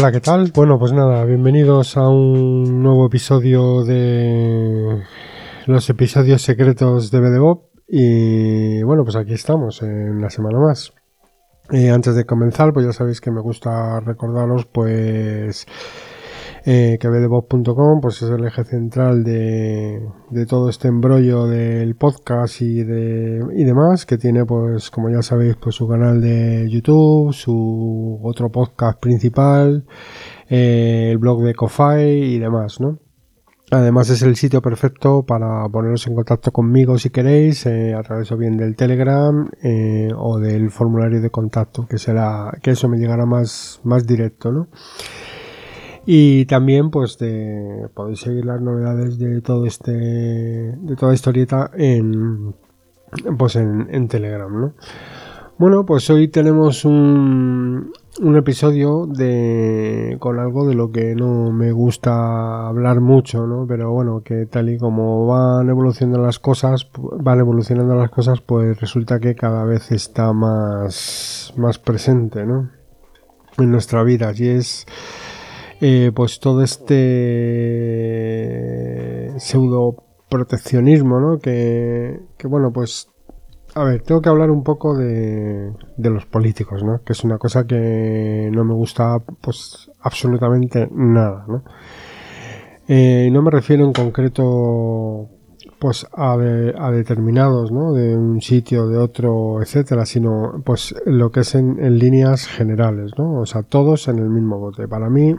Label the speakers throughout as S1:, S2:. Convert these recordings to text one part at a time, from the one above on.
S1: Hola, ¿qué tal? Bueno, pues nada, bienvenidos a un nuevo episodio de los episodios secretos de BDBOP. Y bueno, pues aquí estamos, en una semana más. Eh, antes de comenzar, pues ya sabéis que me gusta recordaros, pues eh, que bdbob.com pues es el eje central de, de, todo este embrollo del podcast y, de, y demás, que tiene pues como ya sabéis pues su canal de YouTube, su otro podcast principal, eh, el blog de Ko-Fi y demás, ¿no? Además es el sitio perfecto para poneros en contacto conmigo si queréis, eh, a través o bien del Telegram eh, o del formulario de contacto, que será, que eso me llegará más, más directo, ¿no? Y también, pues, de, podéis seguir las novedades de todo este, de toda historieta en, pues, en, en Telegram, ¿no? Bueno, pues hoy tenemos un, un episodio de con algo de lo que no me gusta hablar mucho, ¿no? Pero bueno, que tal y como van evolucionando las cosas, van evolucionando las cosas, pues resulta que cada vez está más más presente, ¿no? En nuestra vida y es eh, pues todo este pseudo proteccionismo, ¿no? Que, que bueno, pues a ver, tengo que hablar un poco de, de, los políticos, ¿no? Que es una cosa que no me gusta, pues, absolutamente nada, ¿no? Eh, no me refiero en concreto, pues, a, de, a, determinados, ¿no? De un sitio, de otro, etcétera, sino, pues, lo que es en, en líneas generales, ¿no? O sea, todos en el mismo bote. Para mí,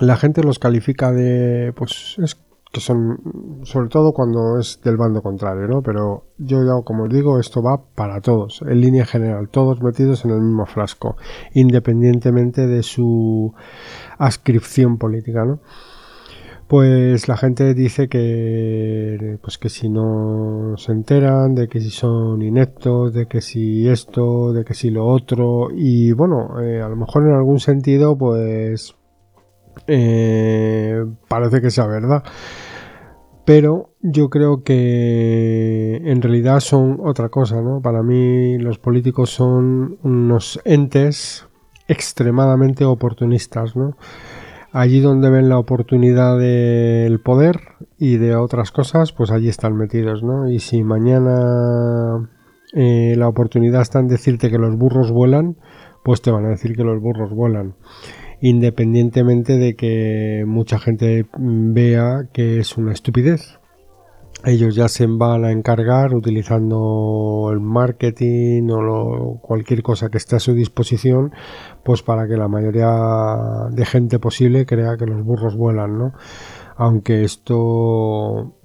S1: la gente los califica de, pues, es que son, sobre todo cuando es del bando contrario, ¿no? Pero yo ya, como os digo, esto va para todos, en línea general, todos metidos en el mismo frasco, independientemente de su ascripción política, ¿no? Pues la gente dice que, pues que si no se enteran, de que si son ineptos, de que si esto, de que si lo otro, y bueno, eh, a lo mejor en algún sentido, pues eh, parece que sea verdad. Pero yo creo que en realidad son otra cosa, ¿no? Para mí los políticos son unos entes extremadamente oportunistas, ¿no? Allí donde ven la oportunidad del poder y de otras cosas, pues allí están metidos, ¿no? Y si mañana eh, la oportunidad está en decirte que los burros vuelan, pues te van a decir que los burros vuelan independientemente de que mucha gente vea que es una estupidez. Ellos ya se van a encargar utilizando el marketing o cualquier cosa que esté a su disposición, pues para que la mayoría de gente posible crea que los burros vuelan, ¿no? Aunque esto,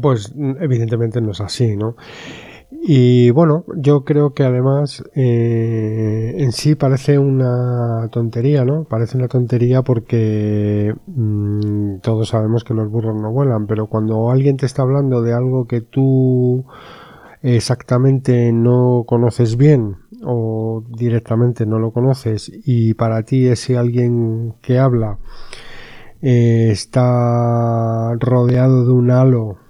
S1: pues evidentemente no es así, ¿no? Y bueno, yo creo que además eh, en sí parece una tontería, ¿no? Parece una tontería porque mmm, todos sabemos que los burros no vuelan, pero cuando alguien te está hablando de algo que tú exactamente no conoces bien o directamente no lo conoces y para ti ese alguien que habla eh, está rodeado de un halo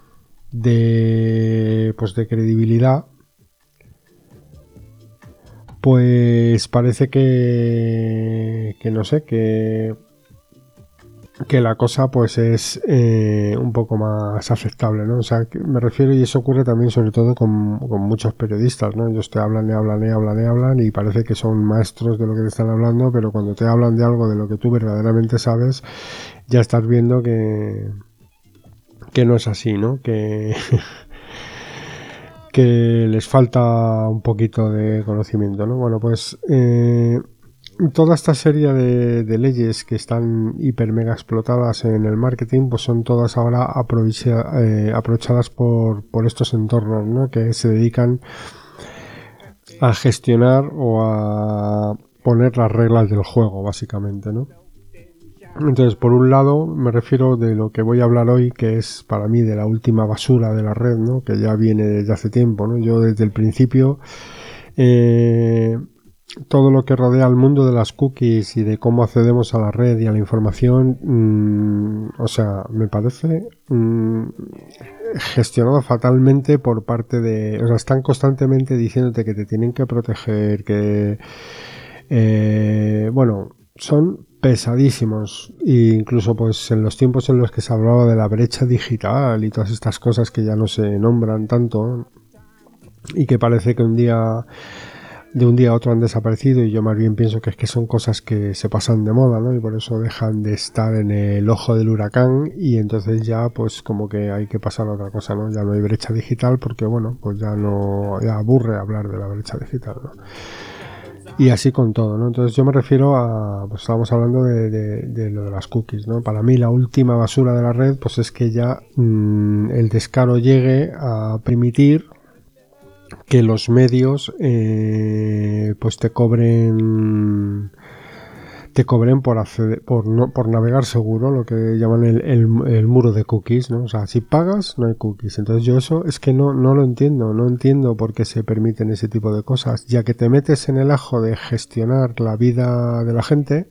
S1: de pues de credibilidad pues parece que que no sé que que la cosa pues es eh, un poco más aceptable, ¿no? O sea, me refiero y eso ocurre también sobre todo con, con, muchos periodistas, ¿no? Ellos te hablan y hablan y hablan y hablan y parece que son maestros de lo que te están hablando, pero cuando te hablan de algo de lo que tú verdaderamente sabes, ya estás viendo que, que no es así, ¿no? Que, les falta un poquito de conocimiento, ¿no? Bueno, pues eh, toda esta serie de, leyes que están hiper mega explotadas en el marketing, pues son todas ahora eh, aprovechadas por, por estos entornos, ¿no? Que se dedican a gestionar o a poner las reglas del juego, básicamente, ¿no? Entonces, por un lado, me refiero de lo que voy a hablar hoy, que es para mí de la última basura de la red, ¿no? Que ya viene desde hace tiempo, ¿no? Yo desde el principio, eh, todo lo que rodea al mundo de las cookies y de cómo accedemos a la red y a la información, mmm, o sea, me parece mmm, gestionado fatalmente por parte de, o sea, están constantemente diciéndote que te tienen que proteger, que, eh, bueno, son pesadísimos e incluso pues en los tiempos en los que se hablaba de la brecha digital y todas estas cosas que ya no se nombran tanto y que parece que un día de un día a otro han desaparecido y yo más bien pienso que es que son cosas que se pasan de moda, ¿no? Y por eso dejan de estar en el ojo del huracán y entonces ya pues como que hay que pasar a otra cosa, ¿no? Ya no hay brecha digital porque bueno, pues ya no, ya aburre hablar de la brecha digital. Y así con todo, ¿no? Entonces yo me refiero a, pues estábamos hablando de, lo de las cookies, ¿no? Para mí la última basura de la red, pues es que ya mm, el descaro llegue a permitir que los medios eh, pues te cobren te cobren por acceder, por no, por navegar seguro, lo que llaman el, muro de cookies, ¿no? O sea, si pagas, no hay cookies. Entonces yo eso es que no, no lo entiendo, no entiendo por qué se permiten ese tipo de cosas. Ya que te metes en el ajo de gestionar la vida de la gente,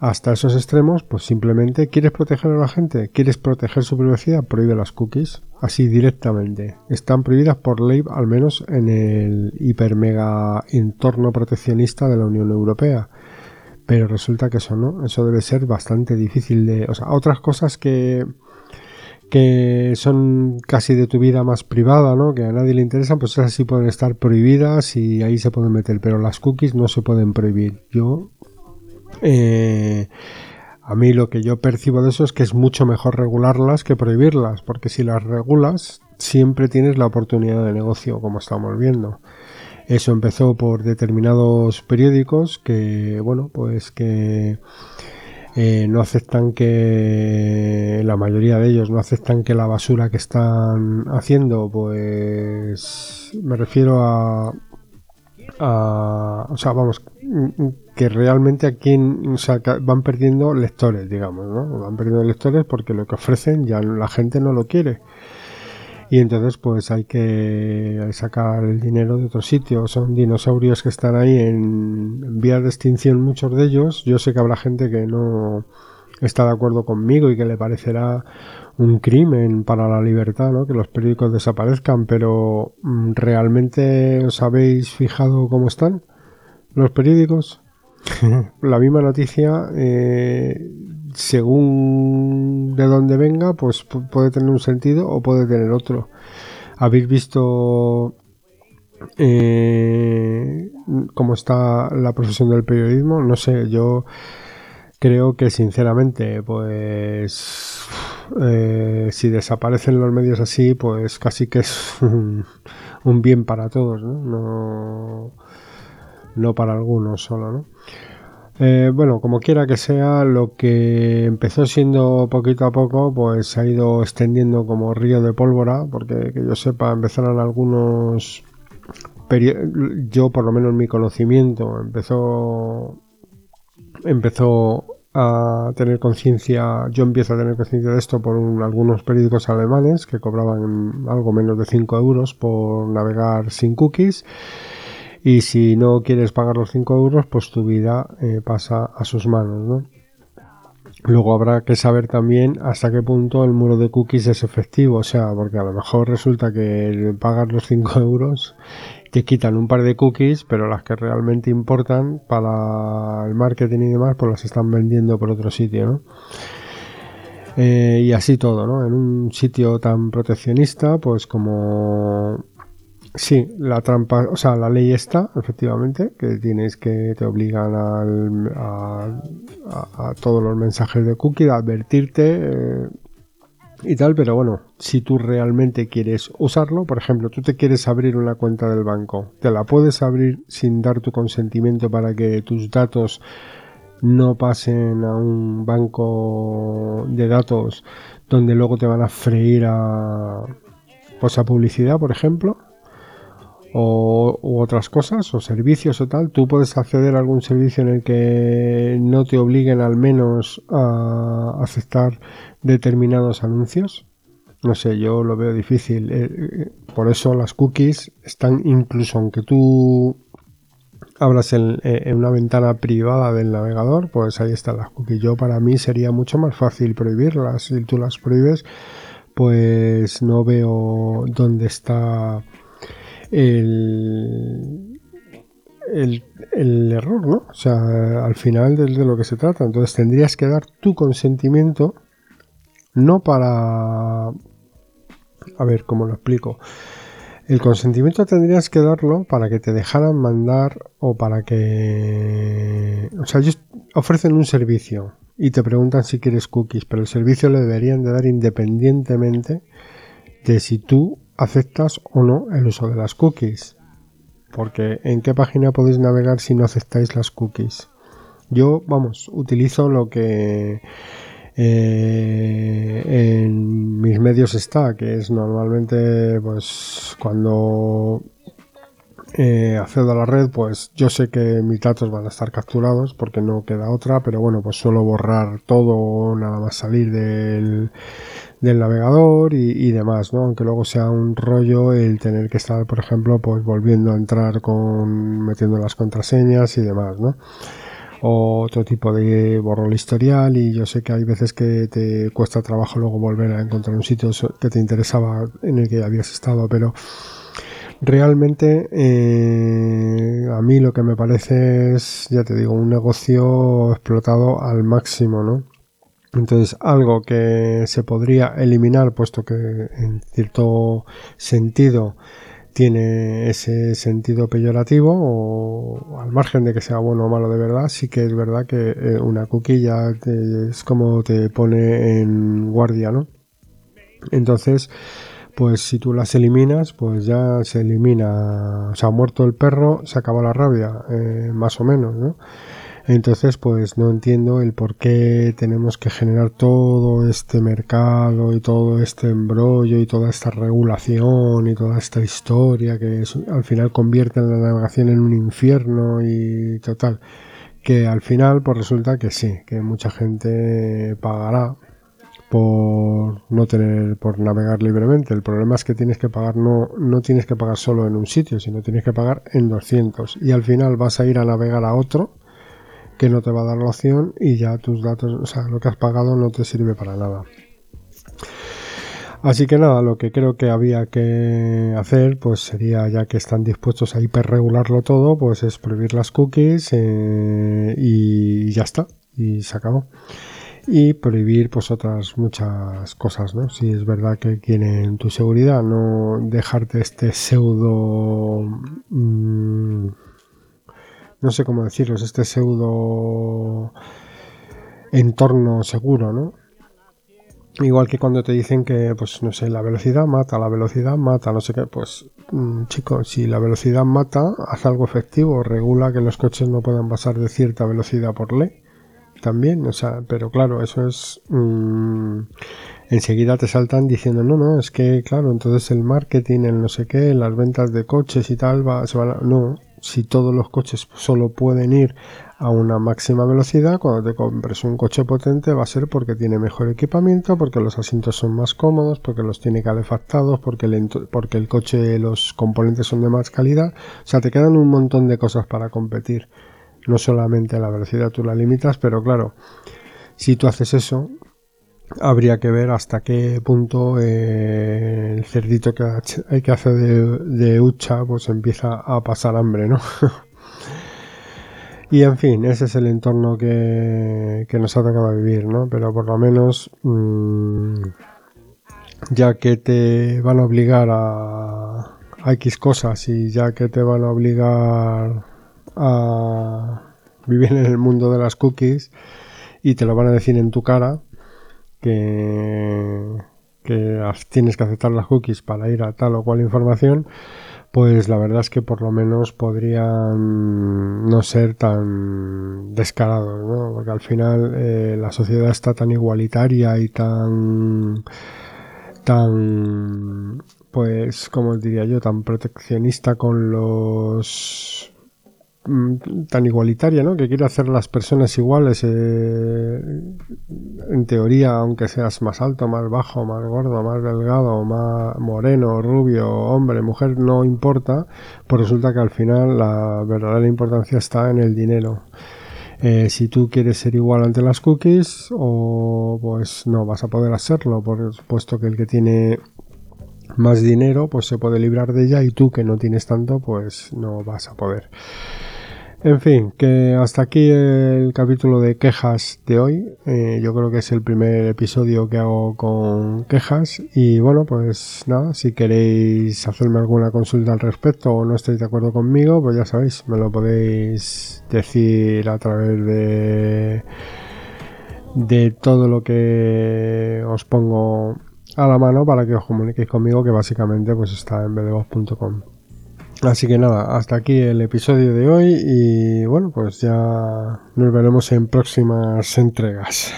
S1: hasta esos extremos, pues simplemente quieres proteger a la gente, quieres proteger su privacidad, prohíbe las cookies, así directamente. Están prohibidas por ley, al menos en el hiper mega entorno proteccionista de la Unión Europea. Pero resulta que eso no, eso debe ser bastante difícil de. O sea, otras cosas que que son casi de tu vida más privada, ¿no? Que a nadie le interesan, pues esas sí pueden estar prohibidas y ahí se pueden meter, pero las cookies no se pueden prohibir. Yo eh, a mí lo que yo percibo de eso es que es mucho mejor regularlas que prohibirlas, porque si las regulas siempre tienes la oportunidad de negocio, como estamos viendo. Eso empezó por determinados periódicos que, bueno, pues que eh, no aceptan que, la mayoría de ellos no aceptan que la basura que están haciendo, pues me refiero a, a o sea, vamos, que realmente aquí van perdiendo lectores, digamos, ¿no? Van perdiendo lectores porque lo que ofrecen ya la gente no lo quiere. Y entonces pues hay que sacar el dinero de otro sitio. Son dinosaurios que están ahí en, en vías de extinción muchos de ellos. Yo sé que habrá gente que no está de acuerdo conmigo y que le parecerá un crimen para la libertad, ¿no? Que los periódicos desaparezcan, pero mm, ¿realmente os habéis fijado cómo están los periódicos? la misma noticia, eh, según de dónde venga, pues puede tener un sentido o puede tener otro. ¿Habéis visto eh, cómo está la profesión del periodismo? No sé, yo creo que sinceramente, pues eh, si desaparecen los medios así, pues casi que es un, bien para todos, ¿no? ¿no? no para algunos solo, ¿no? Eh, bueno, como quiera que sea, lo que empezó siendo poquito a poco, pues se ha ido extendiendo como río de pólvora, porque que yo sepa, empezaron algunos yo por lo menos mi conocimiento empezó empezó a tener conciencia, yo empiezo a tener conciencia de esto por algunos periódicos alemanes que cobraban algo menos de 5 euros por navegar sin cookies y si no quieres pagar los 5 euros, pues tu vida eh, pasa a sus manos, ¿no? Luego habrá que saber también hasta qué punto el muro de cookies es efectivo, o sea, porque a lo mejor resulta que pagas los 5 euros, te quitan un par de cookies, pero las que realmente importan para el marketing y demás, pues las están vendiendo por otro sitio, ¿no? Eh, y así todo, ¿no? En un sitio tan proteccionista, pues como Sí, la trampa, o sea, la ley está, efectivamente, que tienes que te obligan a, todos los mensajes de cookie, a advertirte eh, y tal, pero bueno, si tú realmente quieres usarlo, por ejemplo, tú te quieres abrir una cuenta del banco, te la puedes abrir sin dar tu consentimiento para que tus datos no pasen a un banco de datos donde luego te van a freír a, pues a publicidad, por ejemplo o otras cosas o servicios o tal, tú puedes acceder a algún servicio en el que no te obliguen al menos a aceptar determinados anuncios. No sé, yo lo veo difícil. Eh, eh, por eso las cookies están incluso aunque tú abras en, eh, en, una ventana privada del navegador, pues ahí están las cookies. Yo para mí sería mucho más fácil prohibirlas. Si tú las prohíbes, pues no veo dónde está el, el, error, ¿no? O sea, al final de, de lo que se trata. Entonces tendrías que dar tu consentimiento, no para... A ver, ¿cómo lo explico? El consentimiento tendrías que darlo para que te dejaran mandar o para que... O sea, ellos ofrecen un servicio y te preguntan si quieres cookies, pero el servicio le deberían de dar independientemente de si tú aceptas o no el uso de las cookies. Porque ¿en qué página podéis navegar si no aceptáis las cookies? Yo, vamos, utilizo lo que eh, en mis medios está, que es normalmente pues cuando eh, accedo a la red, pues yo sé que mis datos van a estar capturados porque no queda otra, pero bueno, pues suelo borrar todo, nada más salir del, del navegador y, demás, ¿no? Aunque luego sea un rollo el tener que estar, por ejemplo, pues volviendo a entrar con metiendo las contraseñas y demás, ¿no? otro tipo de borro el historial y yo sé que hay veces que te cuesta trabajo luego volver a encontrar un sitio que te interesaba en el que habías estado, pero realmente eh, a mí lo que me parece es, ya te digo, un negocio explotado al máximo, ¿no? Entonces, algo que se podría eliminar, puesto que en cierto sentido tiene ese sentido peyorativo o al margen de que sea bueno o malo de verdad, sí que es verdad que eh, una cookie ya es como te pone en guardia, ¿no? Entonces, pues si tú las eliminas, pues ya se elimina, o sea, muerto el perro, se acaba la rabia, eh, más o menos, ¿no? Entonces, pues no entiendo el por qué tenemos que generar todo este mercado y todo este embrollo y toda esta regulación y toda esta historia que al final convierte la navegación en un infierno y total. Que al final, pues resulta que sí, que mucha gente pagará por no tener, por navegar libremente. El problema es que tienes que pagar, no, no tienes que pagar solo en un sitio, sino tienes que pagar en 200. Y al final vas a ir a navegar a otro que no te va a dar la opción y ya tus datos, o sea, lo que has pagado no te sirve para nada. Así que nada, lo que creo que había que hacer, pues sería, ya que están dispuestos a hiperregularlo todo, pues es prohibir las cookies eh, y ya está, y se acabó. Y prohibir pues otras muchas cosas, ¿no? Si es verdad que quieren tu seguridad, no dejarte este pseudo... Mm, no sé cómo deciros, este pseudo entorno seguro, ¿no? Igual que cuando te dicen que, pues, no sé, la velocidad mata, la velocidad mata, no sé qué, pues, mm, chicos, si la velocidad mata, haz algo efectivo, regula que los coches no puedan pasar de cierta velocidad por ley, también, o sea, pero claro, eso es, mm, enseguida te saltan diciendo, no, no, es que, claro, entonces el marketing, el no sé qué, las ventas de coches y tal, va, se van a, no, si todos los coches solo pueden ir a una máxima velocidad, cuando te compres un coche potente va a ser porque tiene mejor equipamiento, porque los asientos son más cómodos, porque los tiene calefactados, porque el, porque el coche, los componentes son de más calidad. O sea, te quedan un montón de cosas para competir. No solamente la velocidad tú la limitas, pero claro, si tú haces eso, habría que ver hasta qué punto eh, el cerdito que hay que hacer de, hucha pues empieza a pasar hambre, ¿no? y en fin, ese es el entorno que, nos ha tocado vivir, ¿no? Pero por lo menos, mm, ya que te van a obligar a, a X cosas y ya que te van a obligar a vivir en el mundo de las cookies y te lo van a decir en tu cara, que, tienes que aceptar las cookies para ir a tal o cual información, pues la verdad es que por lo menos podrían no ser tan descarados, ¿no? Porque al final eh, la sociedad está tan igualitaria y tan tan pues como diría yo tan proteccionista con los tan igualitaria, ¿no? Que quiere hacer las personas iguales, eh, en teoría, aunque seas más alto, más bajo, más gordo, más delgado, más moreno, rubio, hombre, mujer, no importa, pues resulta que al final la verdadera importancia está en el dinero. Eh, si tú quieres ser igual ante las cookies, o pues no vas a poder hacerlo, por puesto que el que tiene más dinero, pues se puede librar de ella y tú que no tienes tanto, pues no vas a poder. En fin, que hasta aquí el capítulo de quejas de hoy. Eh, yo creo que es el primer episodio que hago con quejas. Y bueno, pues nada, si queréis hacerme alguna consulta al respecto o no estáis de acuerdo conmigo, pues ya sabéis, me lo podéis decir a través de, de todo lo que os pongo a la mano para que os comuniquéis conmigo, que básicamente pues está en bdvoz.com. Así que nada, hasta aquí el episodio de hoy y bueno, pues ya nos veremos en próximas entregas.